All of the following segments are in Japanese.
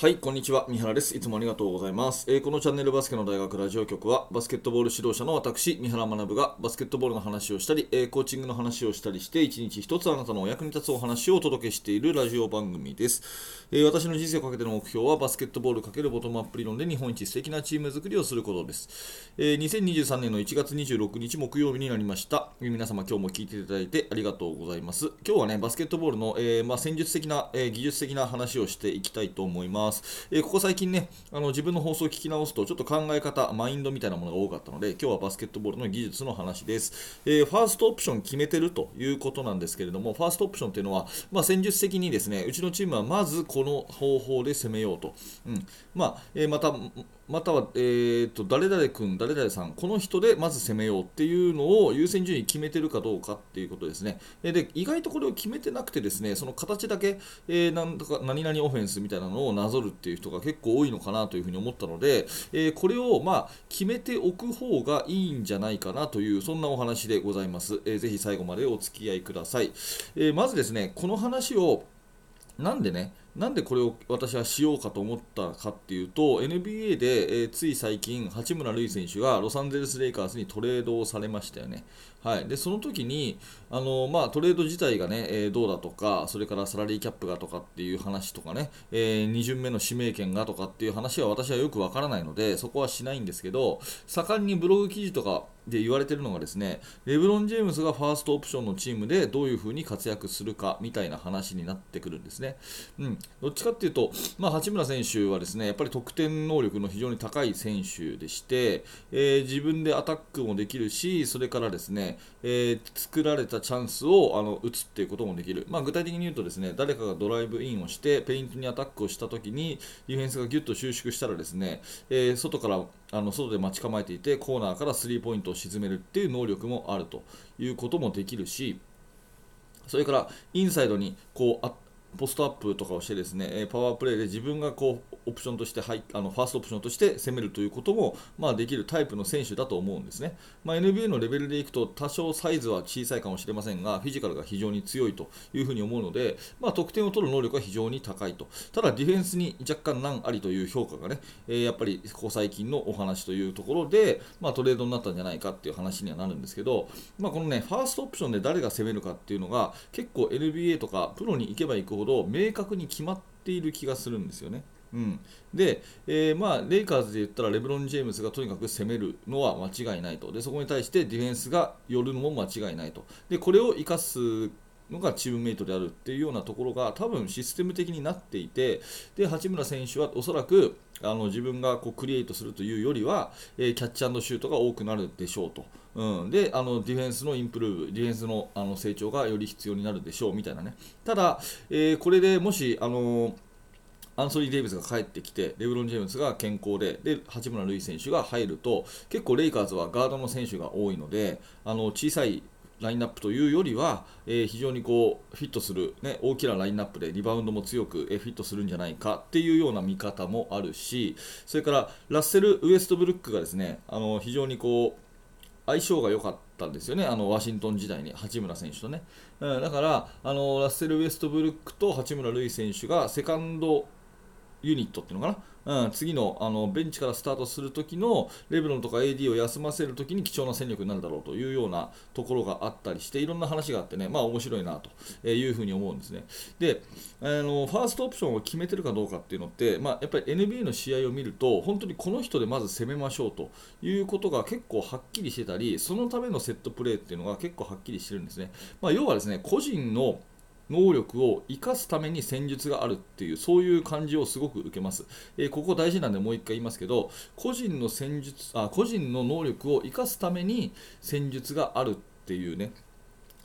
はい、こんにちは。三原です。いつもありがとうございます。えーこのチャンネルバスケの大学ラジオ局は、バスケットボール指導者の私、三原学がバスケットボールの話をしたり、えーコーチングの話をしたりして、一日一つあなたのお役に立つお話をお届けしているラジオ番組です。えー私の人生をかけての目標は、バスケットボール×ボトムアップ理論で日本一素敵なチーム作りをすることです。え2023年の1月26日木曜日になりました。皆様、今日も聞いていただいてありがとうございます。今日はね、バスケットボールの、えまあ、戦術的な、え技術的な話をしていきたいと思います。えーここ最近ね、あの自分の放送を聞き直すと、ちょっと考え方、マインドみたいなものが多かったので、今日はバスケットボールの技術の話です。えーファーストオプション決めてるということなんですけれども、ファーストオプションっていうのは、まあ、戦術的にですね、うちのチームはまずこの方法で攻めようと。うんまあえーまたまたは、えー、と誰々君、誰々さん、この人でまず攻めようっていうのを優先順位決めてるかどうかっていうことですね。えで意外とこれを決めてなくてですね、その形だけ、えーなんとか何々オフェンスみたいなのをなぞるっていう人が結構多いのかなというふうに思ったので、えーこれをまあ決めておく方がいいんじゃないかなという、そんなお話でございます。えーぜひ最後までお付き合いください。えーまずですね、この話をなんでね、なんでこれを私はしようかと思ったかっていうと、NBA で、えーつい最近、八村塁選手がロサンゼルス・レイカーズにトレードをされましたよね。はい、でその時にあの、まあ、トレード自体がね、えーどうだとか、それからサラリーキャップがとかっていう話とかね、え2巡目の指名権がとかっていう話は私はよくわからないので、そこはしないんですけど、盛んにブログ記事とかで言われてるのがですね、レブロン・ジェームスがファーストオプションのチームでどういうふうに活躍するかみたいな話になってくるんですね。うん、どっちかっていうと、まあ、八村選手はですねやっぱり得点能力の非常に高い選手でして、えー自分でアタックもできるし、それからですね、えー作られたチャンスをあの打つっていうこともできる、まあ、具体的に言うとですね誰かがドライブインをしてペイントにアタックをしたときにディフェンスがギュッと収縮したらですね、えー外からあの外で待ち構えていてコーナーからスリーポイントを沈めるっていう能力もあるということもできるし、それからインサイドにこうあポストアップとかをしてですねパワープレーで自分がこうオプションとして入あのファーストオプションとして攻めるということも、まあ、できるタイプの選手だと思うんですね、まあ、NBA のレベルでいくと多少サイズは小さいかもしれませんがフィジカルが非常に強いというふに思うので、まあ、得点を取る能力が非常に高いと。ただディフェンスに若干難ありという評価がね、えやっぱりここ最近のお話というところで、ま、トレードになったんじゃないかっていう話にはなるんですけど、まあ、このねファーストオプションで誰が攻めるかっていうのが結構 NBA とかプロに行けば行くほど明確に決まっている気がするんですよね。うん、で、えーまあ、レイカーズで言ったらレブロン・ジェームスがとにかく攻めるのは間違いないと。でそこに対してディフェンスが寄るのも間違いないと。でこれを生かすのがチームメイトであるっていうようなところが多分システム的になっていてで八村選手はおそらくあの自分がこうクリエイトするというよりは、えーキャッチシュートが多くなるでしょうと、うん、であのディフェンスのインプルーブディフェンスのあの成長がより必要になるでしょうみたいなね。ただ、えーこれでもしあのアンソニー・デイビスが帰ってきて、レブロン・ジェームスが健康で、で八村塁選手が入ると、結構レイカーズはガードの選手が多いので、あの小さいラインナップというよりは、えー非常にこうフィットする、ね、大きなラインナップでリバウンドも強く、えーフィットするんじゃないかっていうような見方もあるし、それからラッセル・ウエストブルックがですねあの非常にこう相性が良かったんですよね、あのワシントン時代に八村選手とね。うんだからあの、ラッセル・ウエストブルックと八村塁選手がセカンドユニットっていうのかな、うん、次のあのベンチからスタートするときのレブロンとか AD を休ませるときに貴重な戦力になるだろうというようなところがあったりして、いろんな話があってね、まあ面白いなというふうに思うんですね。で、あのファーストオプションを決めてるかどうかっていうのって、まあ、やっぱり NBA の試合を見ると、本当にこの人でまず攻めましょうということが結構はっきりしてたり、そのためのセットプレーっていうのが結構はっきりしてるんですね。まあ、要はですね、個人の能力を生かすために戦術があるっていうそういう感じをすごく受けます、えーここ大事なんでもう一回言いますけど個人の戦術あ個人の能力を生かすために戦術があるっていうね。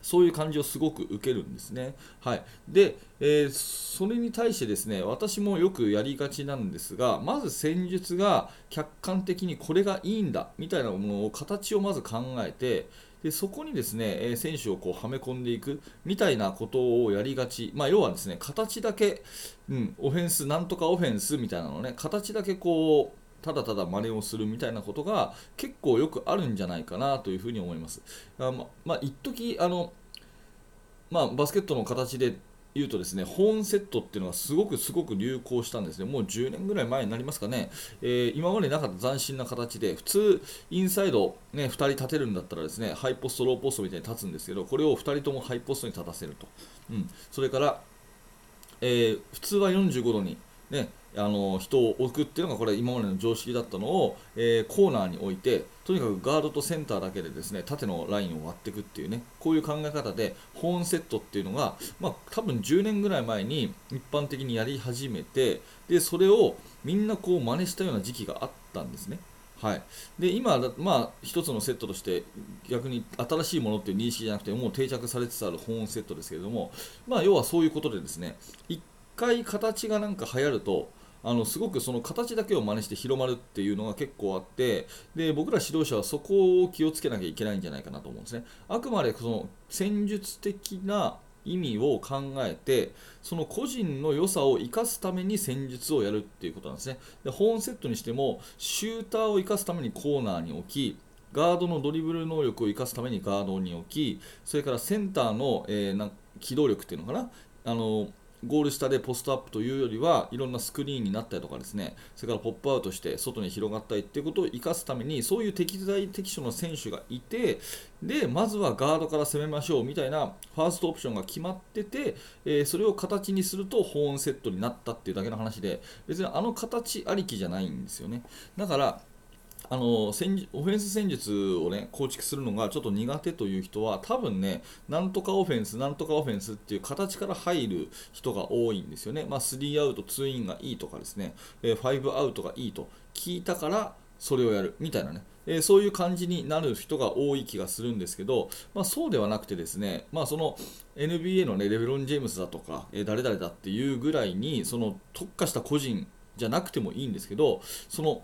そういう感じをすごく受けるんですね。はい、で、えーそれに対してですね私もよくやりがちなんですがまず戦術が客観的にこれがいいんだみたいなものを形をまず考えてでそこにですね、え選手をこうはめ込んでいくみたいなことをやりがち、まあ、要はですね形だけ、うん、オフェンス、なんとかオフェンスみたいなのね、形だけこうただただ真似をするみたいなことが結構よくあるんじゃないかなというふに思います。あままあ、一時あのまあ、バスケットの形で言うとですね、ホーンセットっていうのがすごくすごく流行したんですね。もう10年ぐらい前になりますかね。えー、今までなかった斬新な形で、普通、インサイド、ね、2人立てるんだったらですね、ハイポスト、ローポストみたいに立つんですけど、これを2人ともハイポストに立たせると。うん、それから、えー、普通は45度に、ね、あの人を置くっていうのがこれ今までの常識だったのを、えー、コーナーに置いてとにかくガードとセンターだけでですね縦のラインを割っていくっていうねこういう考え方でホーンセットっていうのが、まあ、多分10年ぐらい前に一般的にやり始めてでそれをみんなこう真似したような時期があったんですね。はい、で今、まあ、一つのセットとして逆に新しいものっていう認識じゃなくてもう定着されつつあるホーンセットですけれども、まあ、要はそういうことでですね1回形がなんか流行るとあのすごくその形だけを真似して広まるっていうのが結構あってで僕ら指導者はそこを気をつけなきゃいけないんじゃないかなと思うんですね。あくまでその戦術的な意味を考えてその個人の良さを生かすために戦術をやるっていうことなんですね。でホーンセットにしてもシューターを生かすためにコーナーに置きガードのドリブル能力を生かすためにガードに置きそれからセンターの、えー、機動力っていうのかなあのゴール下でポストアップというよりはいろんなスクリーンになったりとかですね。それからポップアウトして外に広がったりっていうことを生かすためにそういう適材適所の選手がいてでまずはガードから攻めましょうみたいなファーストオプションが決まってて、えー、それを形にすると保温セットになったっていうだけの話で別にあの形ありきじゃないんですよね。だからあの戦オフェンス戦術を、ね、構築するのがちょっと苦手という人は多分ね、なんとかオフェンス、なんとかオフェンスっていう形から入る人が多いんですよね。まあ、3アウト、2インがいいとかですね、え5アウトがいいと聞いたからそれをやる。みたいなね、えー、そういう感じになる人が多い気がするんですけど、まあ、そうではなくてですね、まあ、その NBA の、ね、レベロン・ジェームスだとか、えー、誰々だっていうぐらいにその特化した個人じゃなくてもいいんですけどその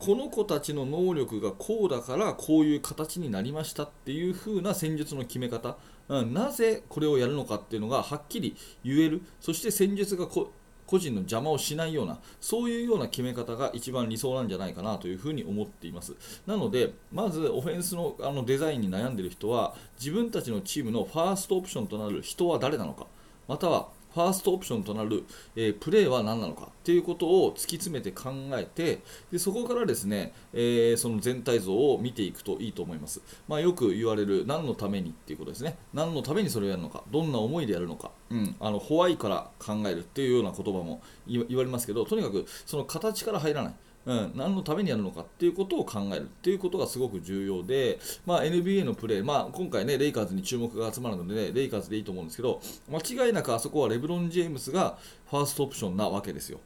この子たちの能力がこうだからこういう形になりましたっていう風な戦術の決め方、うん、なぜこれをやるのかっていうのがはっきり言える。そして戦術が個人の邪魔をしないようなそういうような決め方が一番理想なんじゃないかなというふに思っています。なのでまずオフェンスのあのデザインに悩んでいる人は自分たちのチームのファーストオプションとなる人は誰なのか。またはファーストオプションとなる、えー、プレーは何なのかっていうことを突き詰めて考えてでそこからですね、えー、その全体像を見ていくといいと思います、まあ、よく言われる何のためにっていうことですね。何のためにそれをやるのか。どんな思いでやるのか、うん、あのホワイから考えるっていうような言葉も言われますけどとにかくその形から入らない。うん、何のためにやるのかっていうことを考えるっていうことがすごく重要で、まあ、NBA のプレー、まあ、今回ね、レイカーズに注目が集まるので、ね、レイカーズでいいと思うんですけど、間違いなくあそこはレブロン・ジェームスがファーストオプションなわけですよ。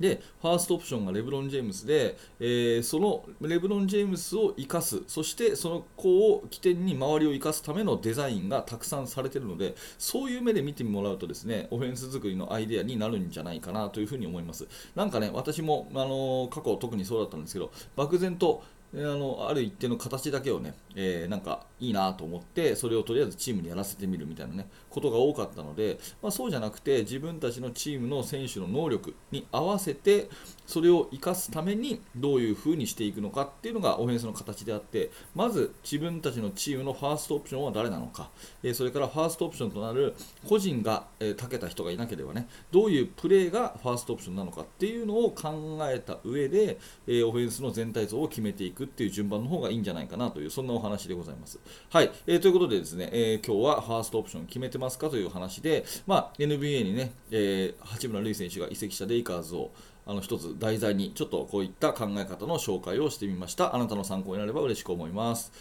で、ファーストオプションがレブロン・ジェームスで、えー、そのレブロン・ジェームスを生かす、そしてその子を起点に周りを生かすためのデザインがたくさんされているので、そういう目で見てもらうとですね、オフェンス作りのアイデアになるんじゃないかなというふうに思います。なんかね、私も、あのー、過去特にそうだったんですけど、漠然とあのある一定の形だけをね、えー、なんかいいなと思ってそれをとりあえずチームにやらせてみるみたいなねことが多かったので、まあ、そうじゃなくて自分たちのチームの選手の能力に合わせてそれを生かすためにどういう風にしていくのかっていうのがオフェンスの形であってまず自分たちのチームのファーストオプションは誰なのか、え、それからファーストオプションとなる個人が、え、長けた人がいなければねどういうプレーがファーストオプションなのかっていうのを考えた上で、え、オフェンスの全体像を決めていくっていう順番の方がいいんじゃないかなというそんなお話でございます。はい、えー、ということでですね、えー、今日はファーストオプション決めてますかという話で、まあ、NBA にね、えー、八村塁選手が移籍したレイカーズをあの一つ題材にちょっとこういった考え方の紹介をしてみました。あなたの参考になれば嬉しく思います。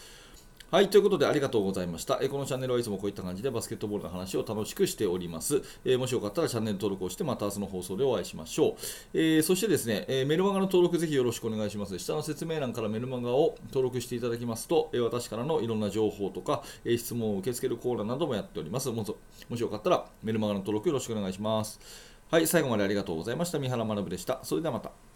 はい、ということでありがとうございました。えこのチャンネルはいつもこういった感じでバスケットボールの話を楽しくしております。えもしよかったらチャンネル登録をしてまた明日の放送でお会いしましょう。え、そしてですね、えメルマガの登録ぜひよろしくお願いします。下の説明欄からメルマガを登録していただきますと、え私からのいろんな情報とか、え質問を受け付けるコーナーなどもやっております。もしよかったらメルマガの登録よろしくお願いします。はい、最後までありがとうございました。三原学でした。それではまた。